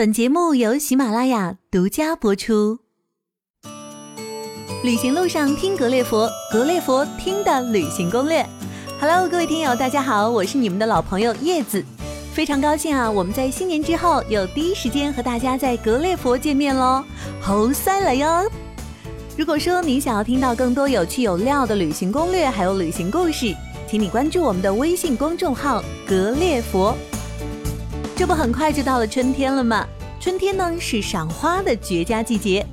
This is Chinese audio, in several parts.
本节目由喜马拉雅独家播出。旅行路上听格列佛，格列佛听的旅行攻略。Hello，各位听友，大家好，我是你们的老朋友叶子，非常高兴啊，我们在新年之后有第一时间和大家在格列佛见面喽，猴塞了哟！如果说你想要听到更多有趣有料的旅行攻略，还有旅行故事，请你关注我们的微信公众号“格列佛”。这不很快就到了春天了吗？春天呢是赏花的绝佳季节，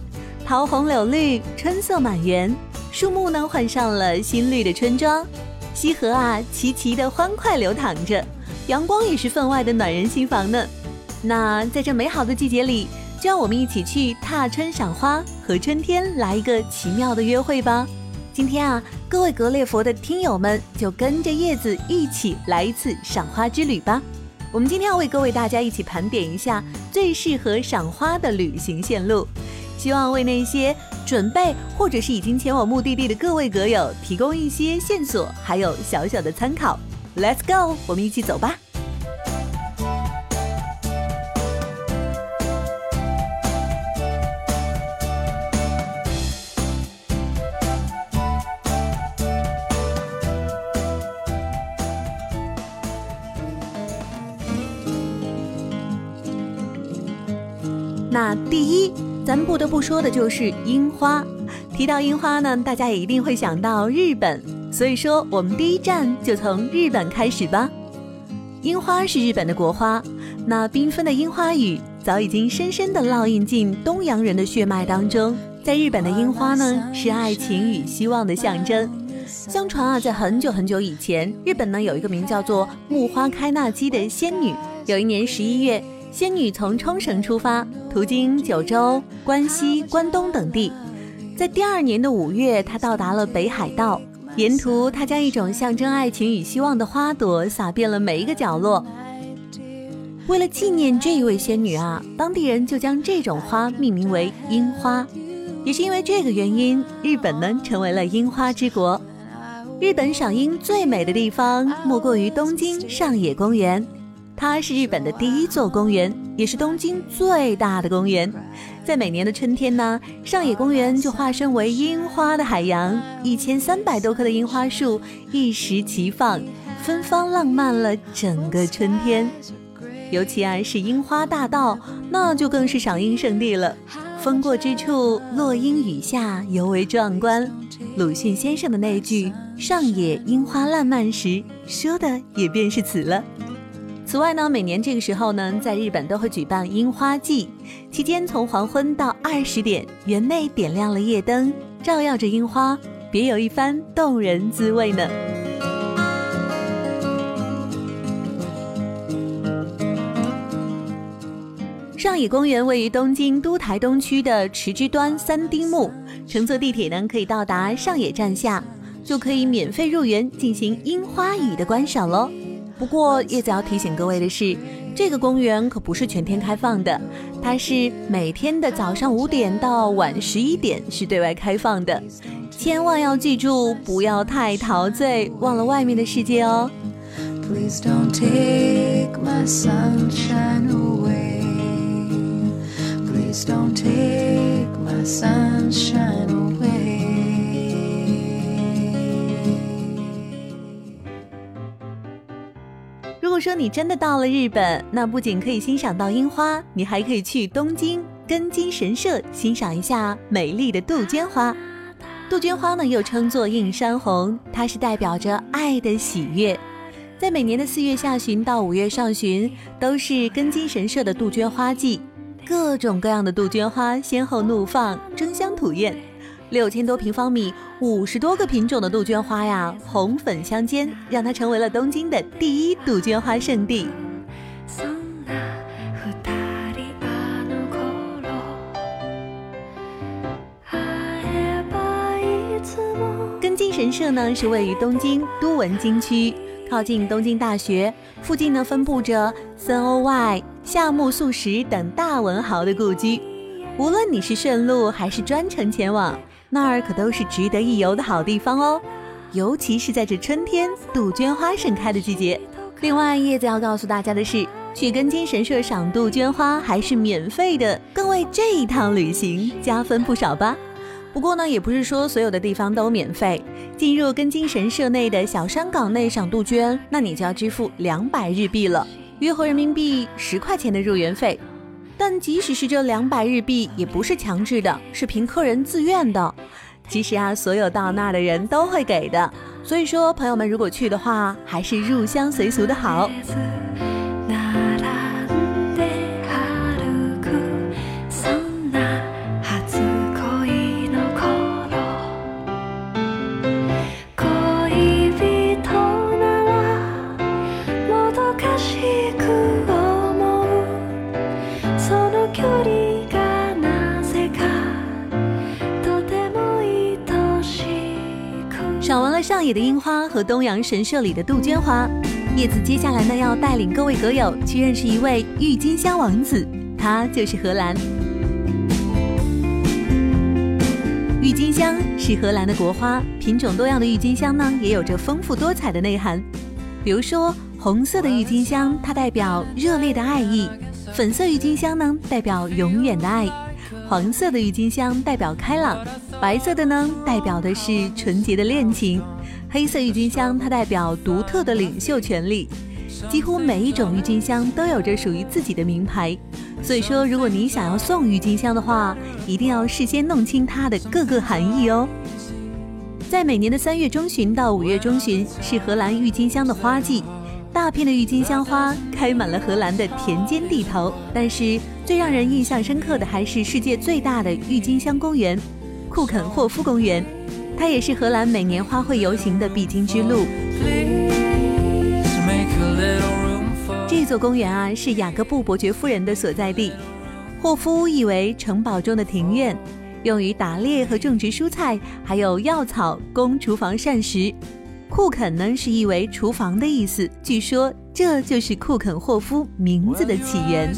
桃红柳绿，春色满园，树木呢换上了新绿的春装，溪河啊齐齐的欢快流淌着，阳光也是分外的暖人心房呢。那在这美好的季节里，就让我们一起去踏春赏花，和春天来一个奇妙的约会吧。今天啊，各位格列佛的听友们，就跟着叶子一起来一次赏花之旅吧。我们今天要为各位大家一起盘点一下最适合赏花的旅行线路，希望为那些准备或者是已经前往目的地的各位阁友提供一些线索，还有小小的参考。Let's go，我们一起走吧。那第一，咱们不得不说的就是樱花。提到樱花呢，大家也一定会想到日本，所以说我们第一站就从日本开始吧。樱花是日本的国花，那缤纷的樱花雨早已经深深地烙印进东洋人的血脉当中。在日本的樱花呢，是爱情与希望的象征。相传啊，在很久很久以前，日本呢有一个名叫做木花开纳基的仙女。有一年十一月。仙女从冲绳出发，途经九州、关西、关东等地，在第二年的五月，他到达了北海道。沿途，他将一种象征爱情与希望的花朵撒遍了每一个角落。为了纪念这一位仙女啊，当地人就将这种花命名为樱花。也是因为这个原因，日本呢成为了樱花之国。日本赏樱最美的地方，莫过于东京上野公园。它是日本的第一座公园，也是东京最大的公园。在每年的春天呢，上野公园就化身为樱花的海洋，一千三百多棵的樱花树一时齐放，芬芳浪漫了整个春天。尤其啊是樱花大道，那就更是赏樱圣地了。风过之处，落樱雨下，尤为壮观。鲁迅先生的那句“上野樱花烂漫时”，说的也便是此了。此外呢，每年这个时候呢，在日本都会举办樱花季，期间从黄昏到二十点，园内点亮了夜灯，照耀着樱花，别有一番动人滋味呢。上野公园位于东京都台东区的池之端三丁目，乘坐地铁呢可以到达上野站下，就可以免费入园进行樱花雨的观赏喽。不过叶子要提醒各位的是，这个公园可不是全天开放的，它是每天的早上五点到晚十一点是对外开放的，千万要记住，不要太陶醉，忘了外面的世界哦。Please don't take my sunshine away. Please don't take my sunshine away. 果说你真的到了日本，那不仅可以欣赏到樱花，你还可以去东京根津神社欣赏一下美丽的杜鹃花。杜鹃花呢，又称作映山红，它是代表着爱的喜悦。在每年的四月下旬到五月上旬，都是根津神社的杜鹃花季，各种各样的杜鹃花先后怒放，争相吐艳。六千多平方米，五十多个品种的杜鹃花呀，红粉相间，让它成为了东京的第一杜鹃花圣地。根津神社呢，是位于东京都文京区，靠近东京大学，附近呢分布着森欧外、夏目漱石等大文豪的故居。无论你是顺路还是专程前往。那儿可都是值得一游的好地方哦，尤其是在这春天杜鹃花盛开的季节。另外，叶子要告诉大家的是，去根津神社赏杜鹃花还是免费的，更为这一趟旅行加分不少吧。不过呢，也不是说所有的地方都免费。进入根津神社内的小山岗内赏杜鹃，那你就要支付两百日币了，约合人民币十块钱的入园费。但即使是这两百日币，也不是强制的，是凭客人自愿的。其实啊，所有到那儿的人都会给的。所以说，朋友们如果去的话，还是入乡随俗的好。赏完了上野的樱花和东洋神社里的杜鹃花，叶子接下来呢要带领各位阁友去认识一位郁金香王子，他就是荷兰。郁金香是荷兰的国花，品种多样的郁金香呢也有着丰富多彩的内涵。比如说，红色的郁金香它代表热烈的爱意，粉色郁金香呢代表永远的爱，黄色的郁金香代表开朗，白色的呢代表的是纯洁的恋情。黑色郁金香，它代表独特的领袖权利。几乎每一种郁金香都有着属于自己的名牌，所以说，如果你想要送郁金香的话，一定要事先弄清它的各个含义哦。在每年的三月中旬到五月中旬，是荷兰郁金香的花季，大片的郁金香花开满了荷兰的田间地头。但是，最让人印象深刻的还是世界最大的郁金香公园——库肯霍夫公园。它也是荷兰每年花卉游行的必经之路。这座公园啊，是雅各布伯爵夫人的所在地。霍夫意为城堡中的庭院，用于打猎和种植蔬菜，还有药草供厨房膳食。库肯呢，是意为厨房的意思。据说这就是库肯霍夫名字的起源。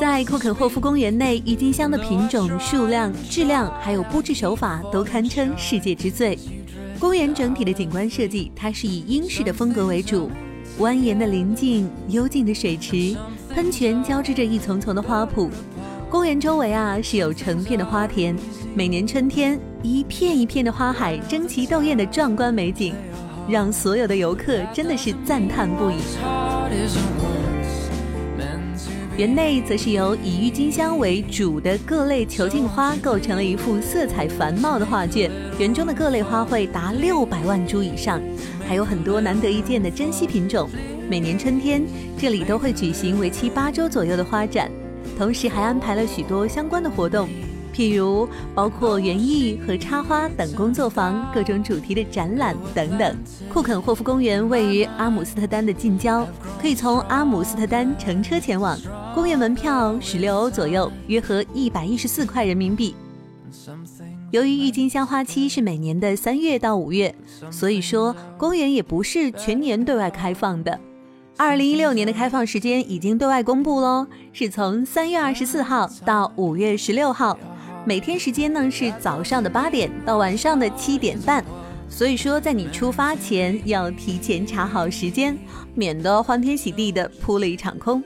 在库肯霍夫公园内，郁金香的品种、数量、质量，还有布置手法都堪称世界之最。公园整体的景观设计，它是以英式的风格为主，蜿蜒的林径、幽静的水池、喷泉交织着一丛丛的花圃。公园周围啊是有成片的花田，每年春天一片一片的花海争奇斗艳的壮观美景，让所有的游客真的是赞叹不已。园内则是由以郁金香为主的各类球茎花构成了一幅色彩繁茂的画卷。园中的各类花卉达六百万株以上，还有很多难得一见的珍稀品种。每年春天，这里都会举行为期八周左右的花展，同时还安排了许多相关的活动。譬如包括园艺和插花等工作坊、各种主题的展览等等。库肯霍夫公园位于阿姆斯特丹的近郊，可以从阿姆斯特丹乘车前往。公园门票十六欧左右，约合一百一十四块人民币。由于郁金香花期是每年的三月到五月，所以说公园也不是全年对外开放的。二零一六年的开放时间已经对外公布喽，是从三月二十四号到五月十六号。每天时间呢是早上的八点到晚上的七点半，所以说在你出发前要提前查好时间，免得欢天喜地的扑了一场空。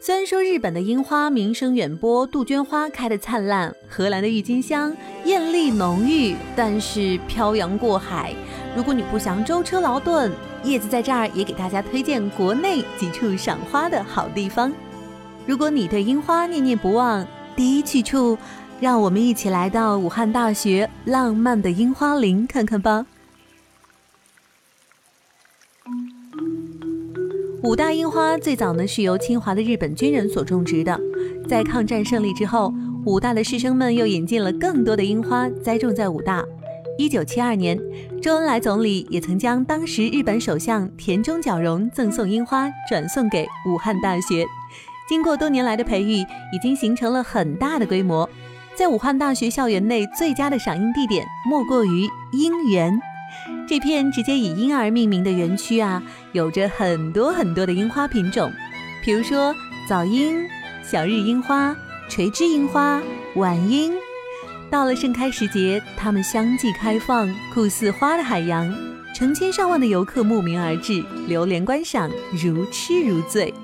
虽然说日本的樱花名声远播，杜鹃花开得灿烂，荷兰的郁金香艳丽浓郁，但是漂洋过海，如果你不想舟车劳顿。叶子在这儿也给大家推荐国内几处赏花的好地方。如果你对樱花念念不忘，第一去处，让我们一起来到武汉大学浪漫的樱花林看看吧。武大樱花最早呢是由清华的日本军人所种植的，在抗战胜利之后，武大的师生们又引进了更多的樱花栽种在武大。一九七二年，周恩来总理也曾将当时日本首相田中角荣赠送樱花转送给武汉大学。经过多年来的培育，已经形成了很大的规模。在武汉大学校园内，最佳的赏樱地点莫过于樱园。这片直接以樱儿命名的园区啊，有着很多很多的樱花品种，比如说早樱、小日樱花、垂枝樱花、晚樱。到了盛开时节，它们相继开放，酷似花的海洋，成千上万的游客慕名而至，流连观赏，如痴如醉。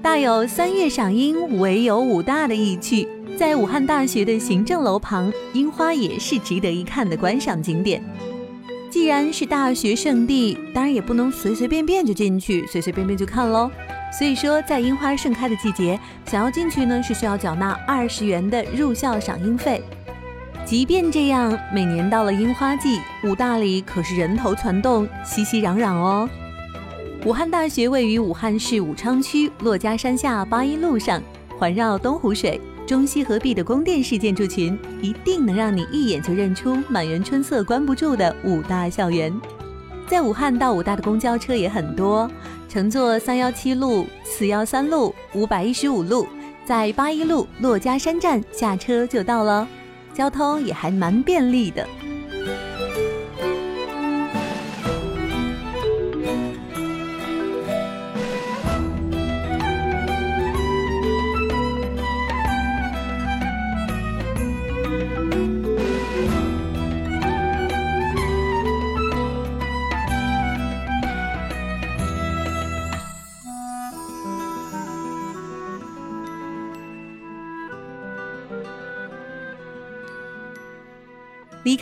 大有三月赏樱，唯有武大的意趣。在武汉大学的行政楼旁，樱花也是值得一看的观赏景点。既然是大学圣地，当然也不能随随便便就进去，随随便便就看喽。所以说，在樱花盛开的季节，想要进去呢，是需要缴纳二十元的入校赏樱费。即便这样，每年到了樱花季，武大里可是人头攒动，熙熙攘攘哦。武汉大学位于武汉市武昌区珞珈山下八一路上，环绕东湖水、中西合璧的宫殿式建筑群，一定能让你一眼就认出满园春色关不住的武大校园。在武汉到武大的公交车也很多，乘坐三幺七路、四幺三路、五百一十五路，在八一路珞珈山站下车就到了，交通也还蛮便利的。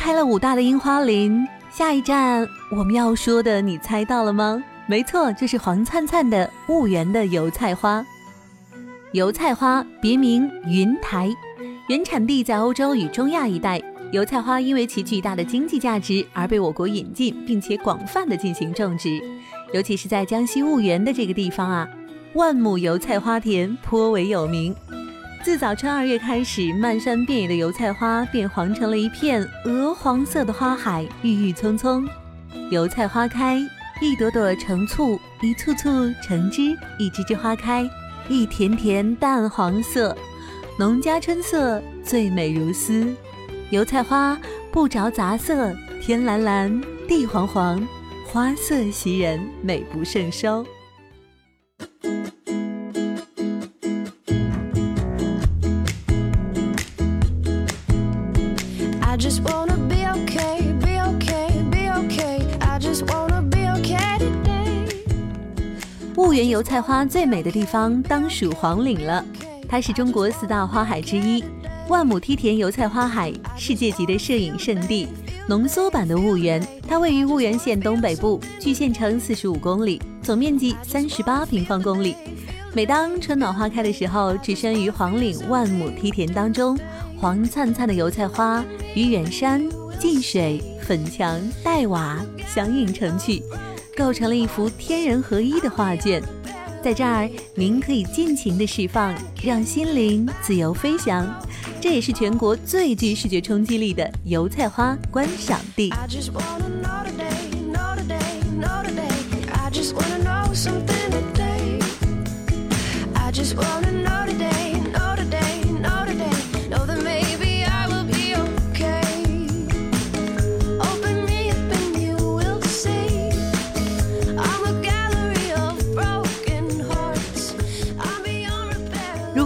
开了武大的樱花林，下一站我们要说的，你猜到了吗？没错，就是黄灿灿的婺源的油菜花。油菜花别名云台，原产地在欧洲与中亚一带。油菜花因为其巨大的经济价值而被我国引进，并且广泛的进行种植。尤其是在江西婺源的这个地方啊，万亩油菜花田颇为有名。自早春二月开始，漫山遍野的油菜花变黄成了一片鹅黄色的花海，郁郁葱葱。油菜花开，一朵朵成簇，一簇簇成枝，一枝枝花开，一田田淡黄色，农家春色最美如斯。油菜花不着杂色，天蓝蓝，地黄黄，花色袭人，美不胜收。婺源油菜花最美的地方当属黄岭了，它是中国四大花海之一，万亩梯田油菜花海，世界级的摄影圣地，浓缩版的婺源。它位于婺源县东北部，距县城四十五公里，总面积三十八平方公里。每当春暖花开的时候，置身于黄岭万亩梯田当中，黄灿灿的油菜花与远山、近水、粉墙、黛瓦相映成趣。构成了一幅天人合一的画卷。在这儿，您可以尽情的释放，让心灵自由飞翔。这也是全国最具视觉冲击力的油菜花观赏地。I just wanna know today，know today，know today，I just wanna know something today，I just wanna know。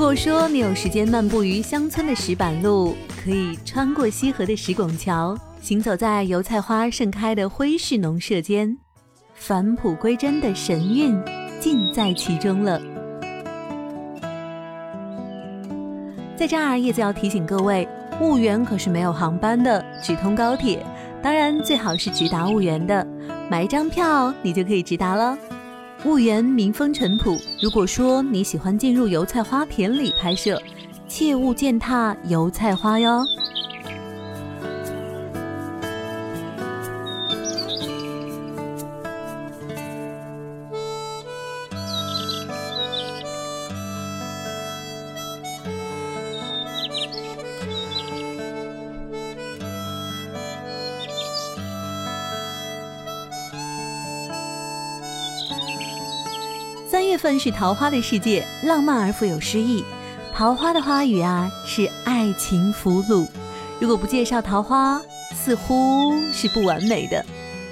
如果说你有时间漫步于乡村的石板路，可以穿过西河的石拱桥，行走在油菜花盛开的徽式农舍间，返璞归真的神韵尽在其中了。在这儿，叶子要提醒各位，婺源可是没有航班的，只通高铁，当然最好是直达婺源的，买一张票你就可以直达了。婺源民风淳朴。如果说你喜欢进入油菜花田里拍摄，切勿践踏油菜花哟。份是桃花的世界，浪漫而富有诗意。桃花的花语啊，是爱情俘虏。如果不介绍桃花，似乎是不完美的。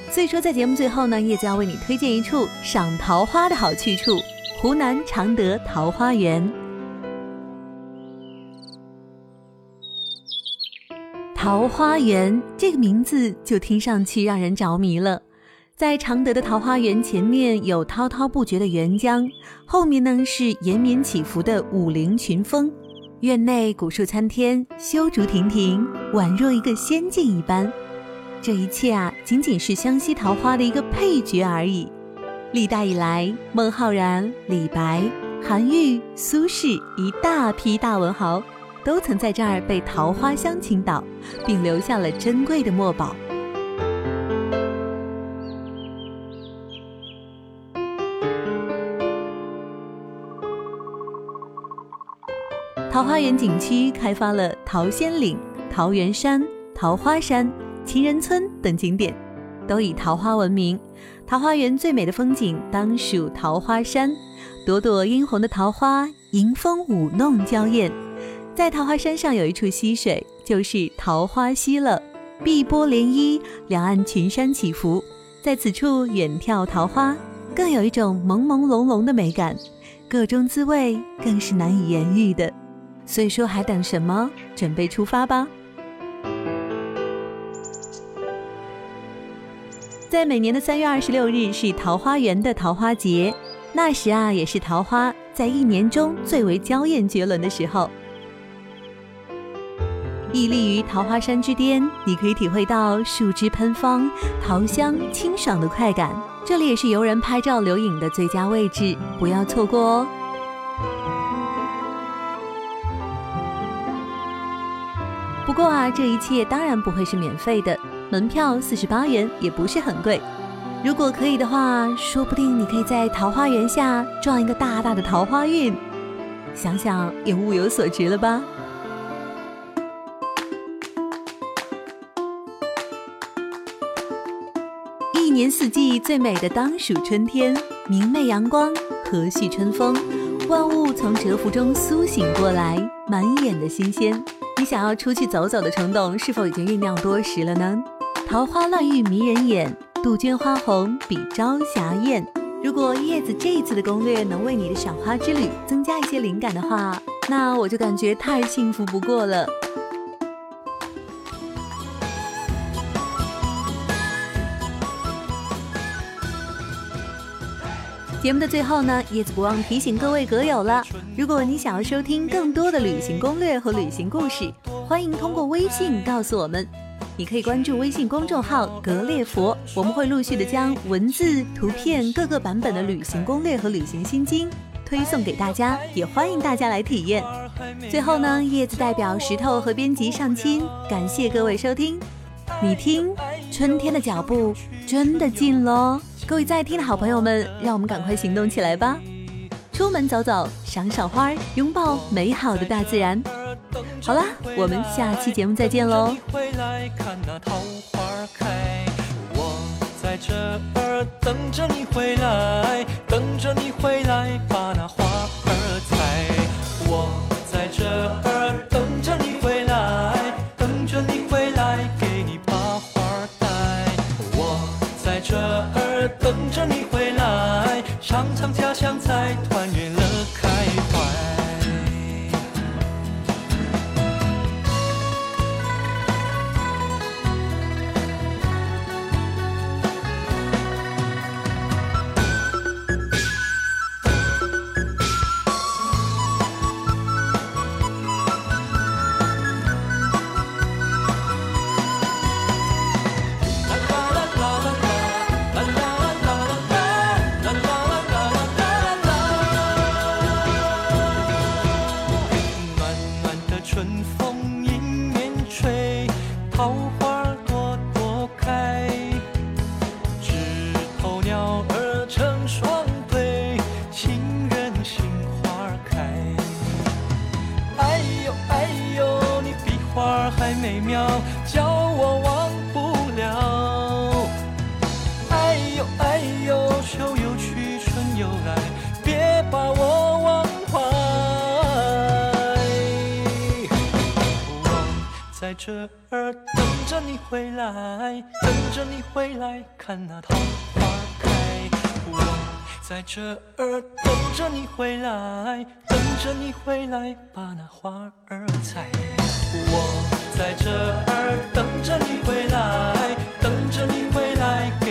所以说，在节目最后呢，叶子要为你推荐一处赏桃花的好去处——湖南常德桃花源。桃花源这个名字就听上去让人着迷了。在常德的桃花源前面有滔滔不绝的沅江，后面呢是延绵起伏的武陵群峰。院内古树参天，修竹亭亭，宛若一个仙境一般。这一切啊，仅仅是湘西桃花的一个配角而已。历代以来，孟浩然、李白、韩愈、苏轼一大批大文豪，都曾在这儿被桃花香倾倒，并留下了珍贵的墨宝。桃花源景区开发了桃仙岭、桃源山、桃花山。情人村等景点都以桃花闻名，桃花源最美的风景当属桃花山，朵朵殷红的桃花迎风舞弄娇艳。在桃花山上有一处溪水，就是桃花溪了，碧波涟漪，两岸群山起伏，在此处远眺桃花，更有一种朦朦胧胧的美感，各种滋味更是难以言喻的。所以说，还等什么？准备出发吧！在每年的三月二十六日是桃花源的桃花节，那时啊也是桃花在一年中最为娇艳绝伦的时候。屹立于桃花山之巅，你可以体会到树枝喷芳、桃香清爽的快感。这里也是游人拍照留影的最佳位置，不要错过哦。这一切当然不会是免费的。门票四十八元，也不是很贵。如果可以的话，说不定你可以在桃花源下撞一个大大的桃花运，想想也物有所值了吧。一年四季最美的当属春天，明媚阳光，和煦春风，万物从蛰伏中苏醒过来，满眼的新鲜。你想要出去走走的冲动，是否已经酝酿多时了呢？桃花乱玉迷人眼，杜鹃花红比朝霞艳。如果叶子这一次的攻略能为你的赏花之旅增加一些灵感的话，那我就感觉太幸福不过了。节目的最后呢，叶子不忘提醒各位阁友了：如果你想要收听更多的旅行攻略和旅行故事，欢迎通过微信告诉我们。你可以关注微信公众号“格列佛”，我们会陆续的将文字、图片各个版本的旅行攻略和旅行心经推送给大家，也欢迎大家来体验。最后呢，叶子代表石头和编辑上亲，感谢各位收听。你听，春天的脚步真的近喽！各位在听的好朋友们，让我们赶快行动起来吧！出门走走，赏赏花，拥抱美好的大自然。好啦，我们下期节目再见喽。回来看那桃花开我在这儿等着你回来，等着你回来把那花儿采。我儿还美妙，叫我忘不了。哎呦哎呦，秋又去，春又来，别把我忘怀。我在这儿等着你回来，等着你回来，看那桃花开。我。在这儿等着你回来，等着你回来，把那花儿采。我在这儿等着你回来等着你回来给